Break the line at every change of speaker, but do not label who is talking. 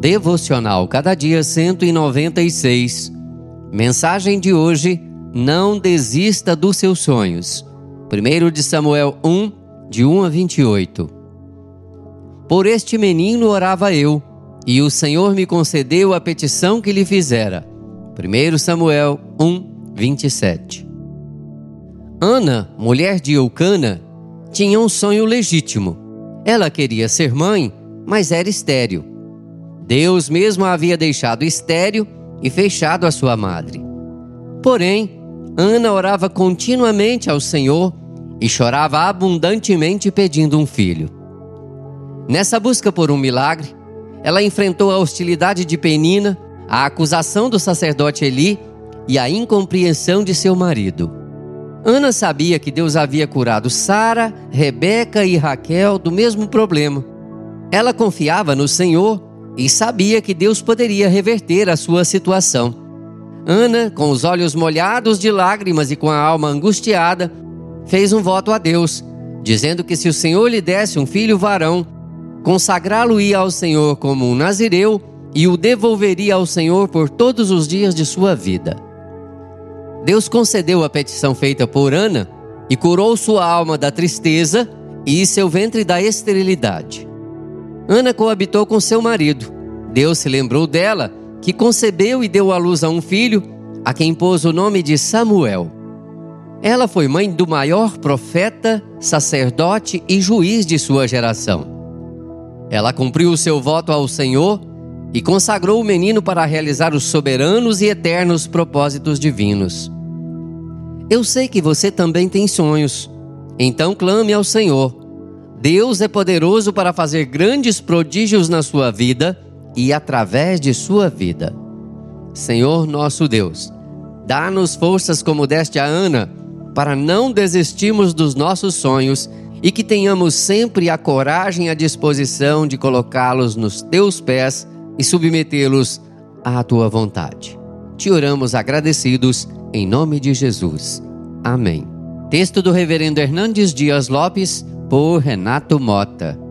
Devocional Cada Dia 196. Mensagem de hoje: Não desista dos seus sonhos. 1 de Samuel 1, de 1 a 28. Por este menino orava eu, e o Senhor me concedeu a petição que lhe fizera. 1 Samuel 1, 27. Ana, mulher de Eucana, tinha um sonho legítimo. Ela queria ser mãe, mas era estéril. Deus mesmo a havia deixado estéril e fechado a sua madre. Porém, Ana orava continuamente ao Senhor e chorava abundantemente pedindo um filho. Nessa busca por um milagre, ela enfrentou a hostilidade de Penina, a acusação do sacerdote Eli e a incompreensão de seu marido. Ana sabia que Deus havia curado Sara, Rebeca e Raquel do mesmo problema. Ela confiava no Senhor e sabia que Deus poderia reverter a sua situação. Ana, com os olhos molhados de lágrimas e com a alma angustiada, fez um voto a Deus, dizendo que se o Senhor lhe desse um filho varão, consagrá-lo-ia ao Senhor como um nazireu e o devolveria ao Senhor por todos os dias de sua vida. Deus concedeu a petição feita por Ana e curou sua alma da tristeza e seu ventre da esterilidade. Ana coabitou com seu marido. Deus se lembrou dela, que concebeu e deu à luz a um filho, a quem pôs o nome de Samuel. Ela foi mãe do maior profeta, sacerdote e juiz de sua geração. Ela cumpriu o seu voto ao Senhor e consagrou o menino para realizar os soberanos e eternos propósitos divinos. Eu sei que você também tem sonhos, então clame ao Senhor Deus é poderoso para fazer grandes prodígios na sua vida e através de sua vida. Senhor nosso Deus, dá-nos forças como deste a Ana, para não desistirmos dos nossos sonhos e que tenhamos sempre a coragem e a disposição de colocá-los nos teus pés e submetê-los à tua vontade. Te oramos agradecidos em nome de Jesus. Amém. Texto do Reverendo Hernandes Dias Lopes por Renato Mota.